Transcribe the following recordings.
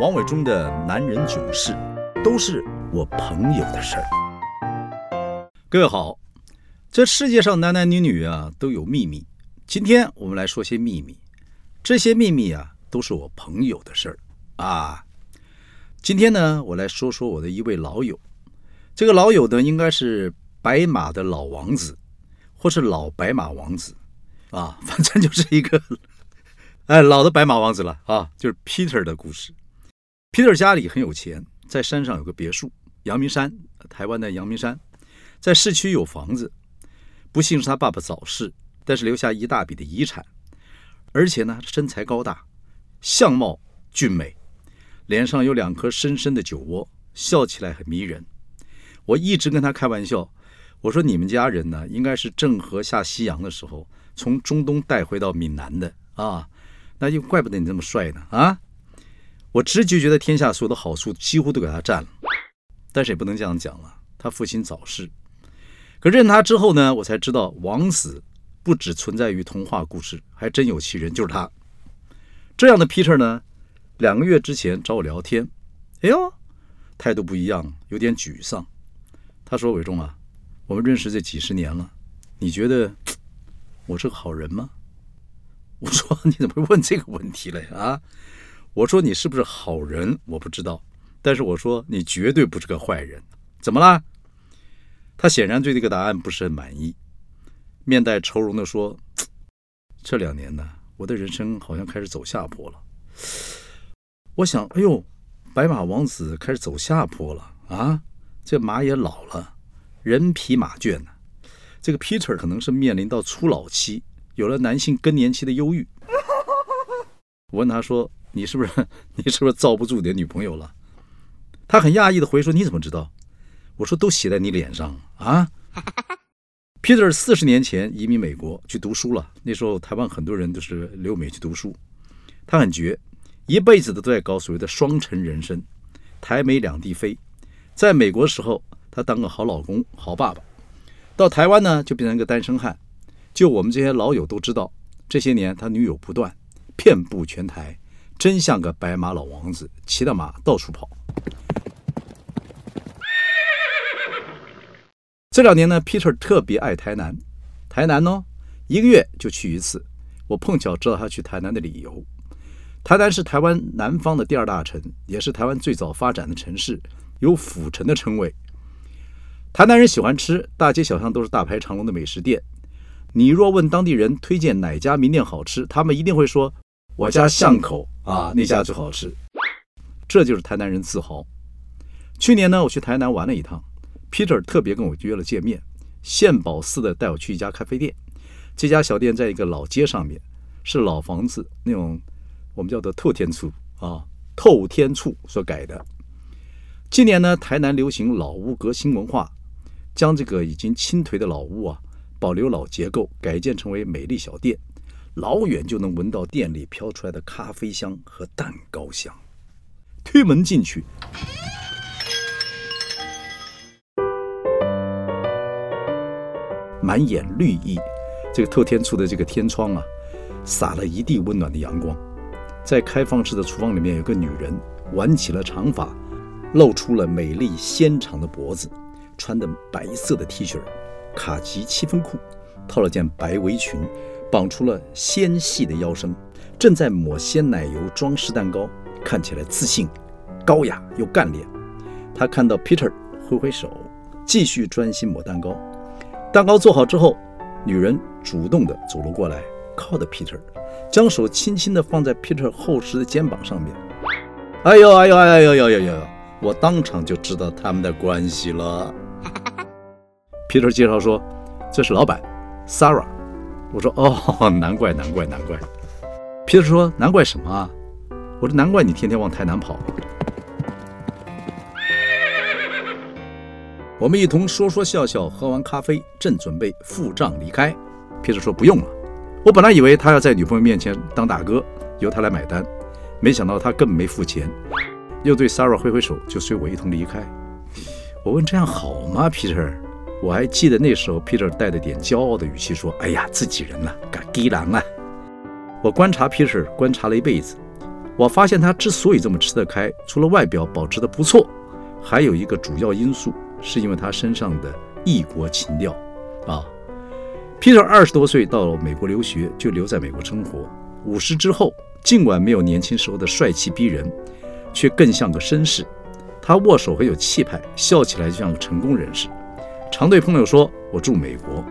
王伟忠的男人囧事，都是我朋友的事儿。各位好，这世界上男男女女啊都有秘密。今天我们来说些秘密，这些秘密啊都是我朋友的事儿啊。今天呢，我来说说我的一位老友。这个老友呢，应该是白马的老王子，或是老白马王子啊，反正就是一个 哎老的白马王子了啊，就是 Peter 的故事。皮特家里很有钱，在山上有个别墅，阳明山，台湾的阳明山，在市区有房子。不幸是他爸爸早逝，但是留下一大笔的遗产，而且呢，身材高大，相貌俊美，脸上有两颗深深的酒窝，笑起来很迷人。我一直跟他开玩笑，我说你们家人呢，应该是郑和下西洋的时候从中东带回到闽南的啊，那就怪不得你这么帅呢啊。我直觉觉得天下所有的好处几乎都给他占了，但是也不能这样讲了。他父亲早逝，可认他之后呢，我才知道王子不只存在于童话故事，还真有其人，就是他。这样的 Peter 呢，两个月之前找我聊天，哎呦，态度不一样，有点沮丧。他说：“伟忠啊，我们认识这几十年了，你觉得我是个好人吗？” 我说：“你怎么问这个问题嘞？啊？”我说你是不是好人？我不知道，但是我说你绝对不是个坏人。怎么啦？他显然对这个答案不是很满意，面带愁容的说：“这两年呢，我的人生好像开始走下坡了。”我想，哎呦，白马王子开始走下坡了啊！这马也老了，人疲马倦呢。这个 Peter 可能是面临到初老期，有了男性更年期的忧郁。我问他说。你是不是 你是不是遭不住你的女朋友了？他很讶异的回说：“你怎么知道？”我说：“都写在你脸上啊。”Peter 四十年前移民美国去读书了。那时候台湾很多人都是留美去读书。他很绝，一辈子都在搞所谓的双城人生，台美两地飞。在美国的时候，他当个好老公、好爸爸；到台湾呢，就变成一个单身汉。就我们这些老友都知道，这些年他女友不断，遍布全台。真像个白马老王子，骑着马到处跑。这两年呢，Peter 特别爱台南，台南哦，一个月就去一次。我碰巧知道他去台南的理由。台南是台湾南方的第二大城，也是台湾最早发展的城市，有府城的称谓。台南人喜欢吃，大街小巷都是大排长龙的美食店。你若问当地人推荐哪家名店好吃，他们一定会说。我家巷口啊，那家最好吃，这就是台南人自豪。去年呢，我去台南玩了一趟，Peter 特别跟我约了见面，献宝似的带我去一家咖啡店。这家小店在一个老街上面，是老房子那种，我们叫做透天厝啊，透天厝所改的。今年呢，台南流行老屋革新文化，将这个已经倾颓的老屋啊，保留老结构，改建成为美丽小店。老远就能闻到店里飘出来的咖啡香和蛋糕香。推门进去，满眼绿意。这个透天厝的这个天窗啊，洒了一地温暖的阳光。在开放式的厨房里面，有个女人挽起了长发，露出了美丽纤长的脖子，穿的白色的 T 恤，卡其七分裤，套了件白围裙。绑出了纤细的腰身，正在抹鲜奶油装饰蛋糕，看起来自信、高雅又干练。他看到 Peter，挥挥手，继续专心抹蛋糕。蛋糕做好之后，女人主动地走了过来，靠着 Peter，将手轻轻地放在 Peter 厚实的肩膀上面。哎呦哎呦哎呦呦呦呦！我当场就知道他们的关系了。Peter 介绍说：“这是老板，Sarah。”我说哦，难怪难怪难怪。皮特说：“难怪什么？”我说：“难怪你天天往台南跑。”我们一同说说笑笑，喝完咖啡，正准备付账离开。皮特说：“不用了。”我本来以为他要在女朋友面前当大哥，由他来买单，没想到他根本没付钱，又对 Sarah 挥挥手，就随我一同离开。我问：“这样好吗，皮特？”我还记得那时候，Peter 带着点骄傲的语气说：“哎呀，自己人呐，嘎基狼啊！”我观察 Peter，观察了一辈子，我发现他之所以这么吃得开，除了外表保持的不错，还有一个主要因素，是因为他身上的异国情调啊。Peter 二十多岁到美国留学，就留在美国生活。五十之后，尽管没有年轻时候的帅气逼人，却更像个绅士。他握手很有气派，笑起来就像个成功人士。常对朋友说：“我住美国，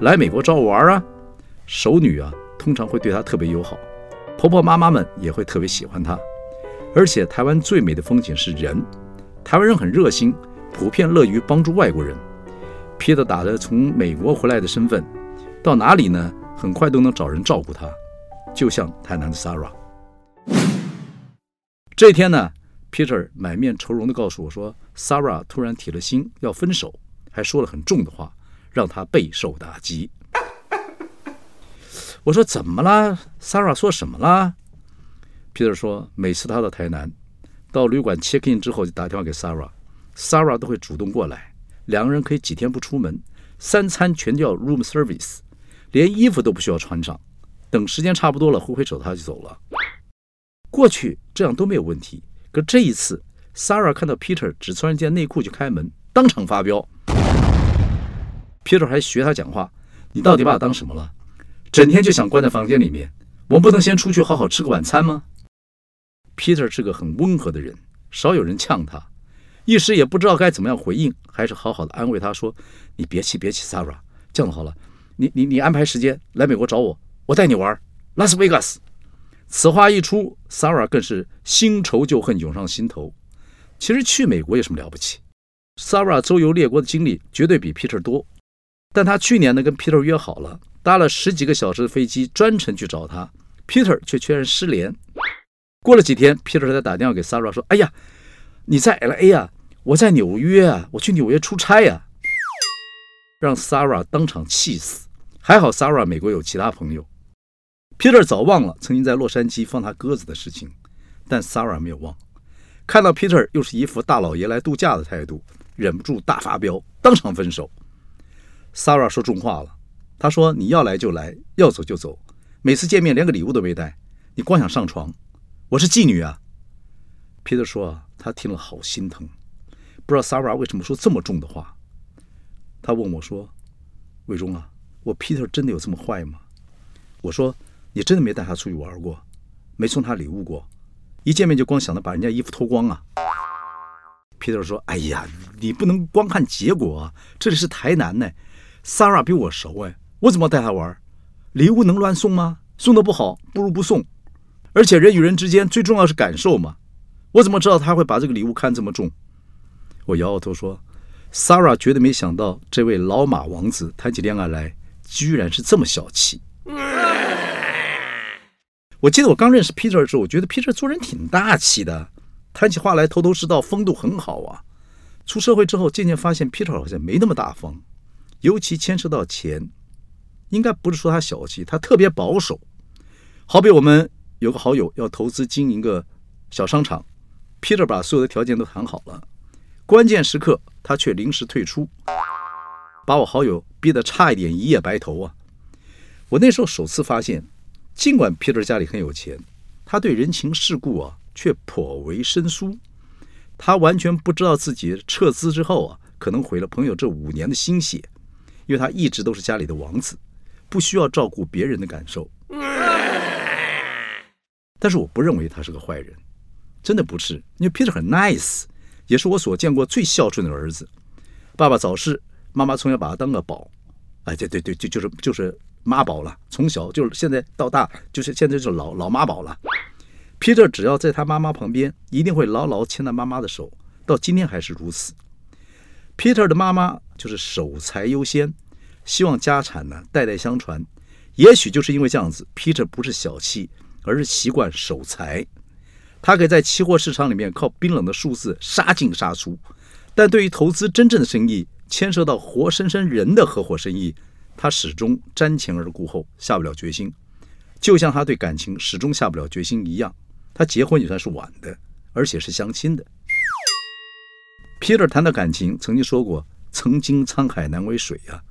来美国找我玩啊。”熟女啊，通常会对她特别友好。婆婆妈妈们也会特别喜欢她，而且台湾最美的风景是人，台湾人很热心，普遍乐于帮助外国人。Peter 打着从美国回来的身份，到哪里呢，很快都能找人照顾他，就像台南的 Sarah。这天呢，Peter 满面愁容地告诉我说，Sarah 突然铁了心要分手，还说了很重的话，让他备受打击。我说怎么了？Sarah 说什么了？Peter 说，每次他到台南，到旅馆 check in 之后，就打电话给 Sarah，Sarah 都会主动过来，两个人可以几天不出门，三餐全叫 room service，连衣服都不需要穿上，等时间差不多了，挥挥手他就走了。过去这样都没有问题，可这一次，Sarah 看到 Peter 只穿一件内裤就开门，当场发飙。Peter 还学他讲话，你到底把我当什么了？整天就想关在房间里面，我们不能先出去好好吃个晚餐吗？Peter 是个很温和的人，少有人呛他，一时也不知道该怎么样回应，还是好好的安慰他说：“你别气，别气，Sarah，这样子好了，你你你安排时间来美国找我，我带你玩拉斯维加斯。”此话一出，Sarah 更是新仇旧恨涌上心头。其实去美国有什么了不起？Sara 周游列国的经历绝对比 Peter 多，但他去年呢跟 Peter 约好了。搭了十几个小时的飞机，专程去找他，Peter 却全然失联。过了几天，Peter 才打电话给 Sarah 说：“哎呀，你在 LA 啊？我在纽约啊，我去纽约出差呀。”让 Sarah 当场气死。还好 Sarah 美国有其他朋友，Peter 早忘了曾经在洛杉矶放他鸽子的事情，但 Sarah 没有忘。看到 Peter 又是一副大老爷来度假的态度，忍不住大发飙，当场分手。Sara 说重话了。他说：“你要来就来，要走就走。每次见面连个礼物都没带，你光想上床。我是妓女啊。”皮特说：“他听了好心疼，不知道 Sara 为什么说这么重的话。”他问我说：“伟忠啊，我皮特真的有这么坏吗？”我说：“你真的没带他出去玩过，没送他礼物过，一见面就光想着把人家衣服脱光啊？”皮特说：“哎呀，你不能光看结果啊，这里是台南呢，Sarah 比我熟哎。”我怎么带她玩？礼物能乱送吗？送的不好，不如不送。而且人与人之间最重要是感受嘛。我怎么知道他会把这个礼物看这么重？我摇摇头说：“Sarah 绝对没想到，这位老马王子谈起恋爱来，居然是这么小气。”我记得我刚认识 Peter 的时候，我觉得 Peter 做人挺大气的，谈起话来头头是道，风度很好啊。出社会之后，渐渐发现 Peter 好像没那么大方，尤其牵涉到钱。应该不是说他小气，他特别保守。好比我们有个好友要投资经营个小商场，Peter 把所有的条件都谈好了，关键时刻他却临时退出，把我好友逼得差一点一夜白头啊！我那时候首次发现，尽管 Peter 家里很有钱，他对人情世故啊却颇为生疏。他完全不知道自己撤资之后啊，可能毁了朋友这五年的心血，因为他一直都是家里的王子。不需要照顾别人的感受，但是我不认为他是个坏人，真的不是。因为 Peter 很 nice，也是我所见过最孝顺的儿子。爸爸早逝，妈妈从小把他当个宝，哎，对对对，就就是就是妈宝了。从小就是现在到大，就是现在就是老老妈宝了。Peter 只要在他妈妈旁边，一定会牢牢牵他妈妈的手，到今天还是如此。Peter 的妈妈就是守财优先。希望家产呢代代相传，也许就是因为这样子，Peter 不是小气，而是习惯守财。他可以在期货市场里面靠冰冷的数字杀进杀出，但对于投资真正的生意，牵涉到活生生人的合伙生意，他始终瞻前而顾后，下不了决心。就像他对感情始终下不了决心一样，他结婚也算是晚的，而且是相亲的。Peter 谈到感情，曾经说过：“曾经沧海难为水呀。”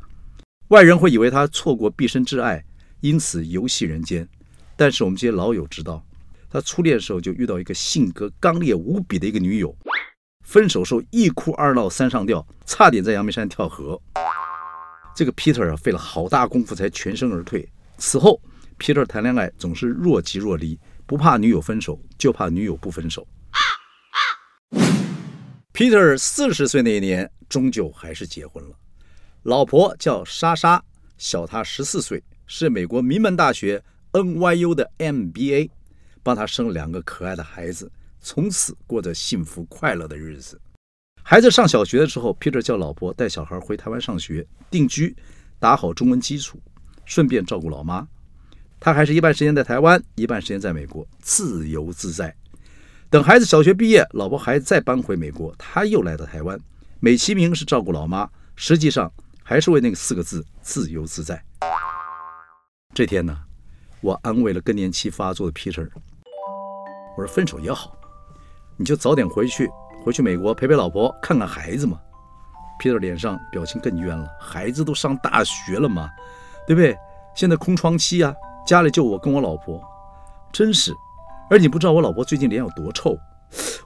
外人会以为他错过毕生挚爱，因此游戏人间。但是我们这些老友知道他初恋的时候就遇到一个性格刚烈无比的一个女友，分手时候一哭二闹三上吊，差点在阳明山跳河。这个 Peter 啊，费了好大功夫才全身而退。此后，Peter 谈恋爱总是若即若离，不怕女友分手，就怕女友不分手。Peter 四十岁那一年，终究还是结婚了。老婆叫莎莎，小他十四岁，是美国名门大学 NYU 的 MBA，帮他生两个可爱的孩子，从此过着幸福快乐的日子。孩子上小学的时候，Peter 叫老婆带小孩回台湾上学定居，打好中文基础，顺便照顾老妈。他还是一半时间在台湾，一半时间在美国，自由自在。等孩子小学毕业，老婆孩子再搬回美国，他又来到台湾，美其名是照顾老妈，实际上还是为那个四个字“自由自在”。这天呢，我安慰了更年期发作的 Peter，我说：“分手也好，你就早点回去，回去美国陪陪老婆，看看孩子嘛。”Peter 脸上表情更冤了，孩子都上大学了嘛，对不对？现在空窗期啊，家里就我跟我老婆，真是。而你不知道我老婆最近脸有多臭，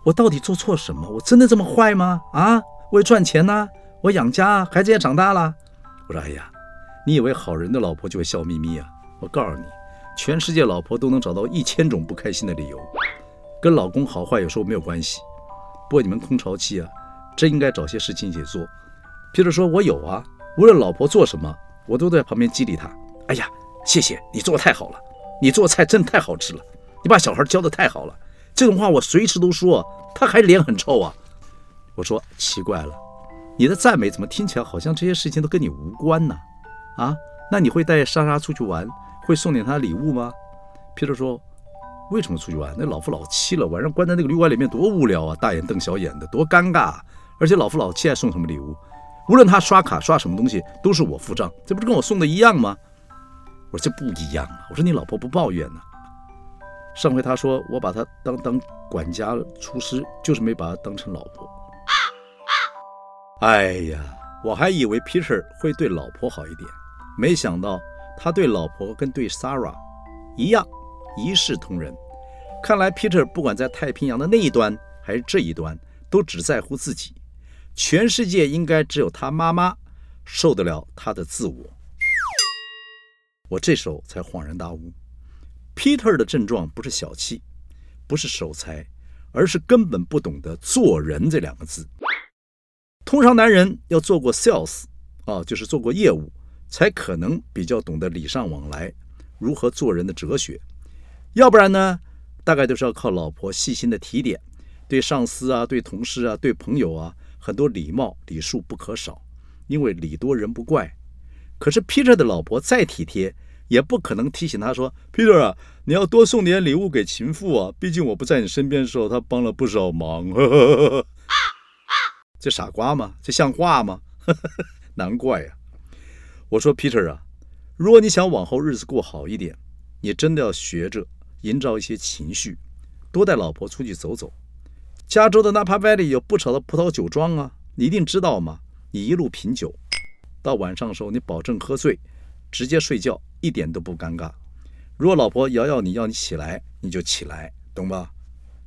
我到底做错什么？我真的这么坏吗？啊，为赚钱呢？我养家，孩子也长大了。我说，哎呀，你以为好人的老婆就会笑眯眯啊？我告诉你，全世界老婆都能找到一千种不开心的理由，跟老公好坏有时候没有关系。不过你们空巢期啊，真应该找些事情一起做。譬如说，我有啊，无论老婆做什么，我都在旁边激励她。哎呀，谢谢你做的太好了，你做菜真的太好吃了。你把小孩教的太好了，这种话我随时都说，他还脸很臭啊。我说奇怪了，你的赞美怎么听起来好像这些事情都跟你无关呢？啊，那你会带莎莎出去玩，会送点她礼物吗？Peter 说，为什么出去玩？那老夫老妻了，晚上关在那个旅馆里面多无聊啊，大眼瞪小眼的，多尴尬。而且老夫老妻还送什么礼物？无论他刷卡刷什么东西，都是我付账，这不是跟我送的一样吗？我说这不一样啊。我说你老婆不抱怨呢。上回他说我把他当当管家、厨师，就是没把他当成老婆。哎呀，我还以为 Peter 会对老婆好一点，没想到他对老婆跟对 Sarah 一样一视同仁。看来 Peter 不管在太平洋的那一端还是这一端，都只在乎自己。全世界应该只有他妈妈受得了他的自我。我这时候才恍然大悟。Peter 的症状不是小气，不是守财，而是根本不懂得做人这两个字。通常男人要做过 sales 啊，就是做过业务，才可能比较懂得礼尚往来，如何做人的哲学。要不然呢，大概都是要靠老婆细心的提点，对上司啊、对同事啊、对朋友啊，很多礼貌礼数不可少，因为礼多人不怪。可是 Peter 的老婆再体贴。也不可能提醒他说：“Peter 啊，你要多送点礼物给情妇啊，毕竟我不在你身边的时候，他帮了不少忙。”呵呵呵这傻瓜吗？这像话吗？难怪呀！我说 Peter 啊，如果你想往后日子过好一点，你真的要学着营造一些情绪，多带老婆出去走走。加州的 Napa Valley 有不少的葡萄酒庄啊，你一定知道吗？你一路品酒，到晚上的时候，你保证喝醉。直接睡觉一点都不尴尬。如果老婆摇摇你要你起来，你就起来，懂吧？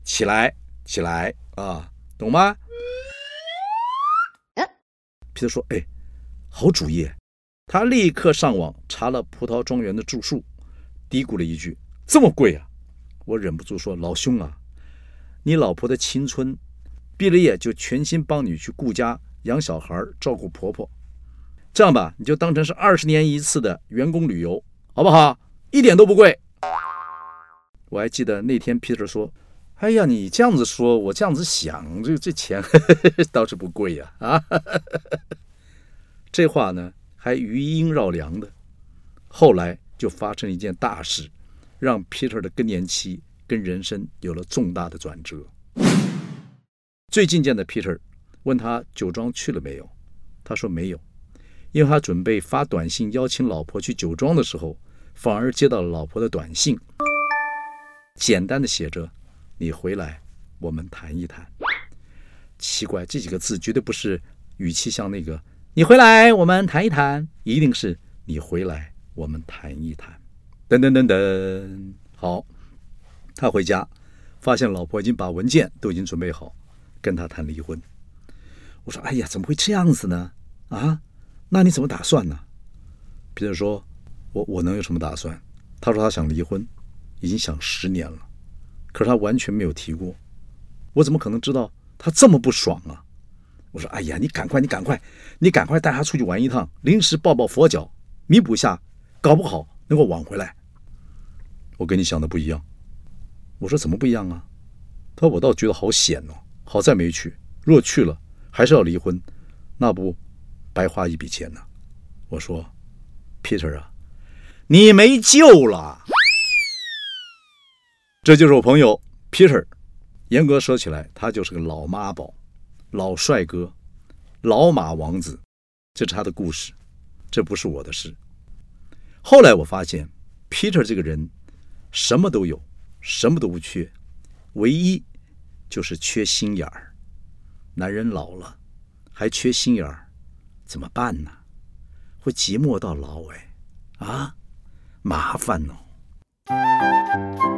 起来，起来啊，懂吗？皮特说：“哎，好主意。”他立刻上网查了葡萄庄园的住宿，嘀咕了一句：“这么贵啊！”我忍不住说：“老兄啊，你老婆的青春，毕了业就全心帮你去顾家、养小孩、照顾婆婆。”这样吧，你就当成是二十年一次的员工旅游，好不好？一点都不贵。我还记得那天 Peter 说：“哎呀，你这样子说，我这样子想，这这钱 倒是不贵呀。”啊，这话呢还余音绕梁的。后来就发生一件大事，让 Peter 的更年期跟人生有了重大的转折。最近见的 Peter 问他酒庄去了没有，他说没有。因为他准备发短信邀请老婆去酒庄的时候，反而接到了老婆的短信，简单的写着：“你回来，我们谈一谈。”奇怪，这几个字绝对不是语气像那个“你回来，我们谈一谈”，一定是“你回来，我们谈一谈”。噔噔噔噔，好，他回家，发现老婆已经把文件都已经准备好，跟他谈离婚。我说：“哎呀，怎么会这样子呢？啊，那你怎么打算呢？”皮特说：“我我能有什么打算？”他说他想离婚，已经想十年了，可是他完全没有提过。我怎么可能知道他这么不爽啊？我说：“哎呀，你赶快，你赶快，你赶快带他出去玩一趟，临时抱抱佛脚，弥补一下，搞不好能够挽回来。”我跟你想的不一样。我说：“怎么不一样啊？”他说：“我倒觉得好险哦，好在没去。若去了，还是要离婚，那不白花一笔钱呢？”我说：“Peter 啊，你没救了。”这就是我朋友 Peter。严格说起来，他就是个老妈宝。老帅哥，老马王子，这是他的故事，这不是我的事。后来我发现，Peter 这个人什么都有，什么都不缺，唯一就是缺心眼儿。男人老了还缺心眼儿，怎么办呢？会寂寞到老哎。啊麻烦哦。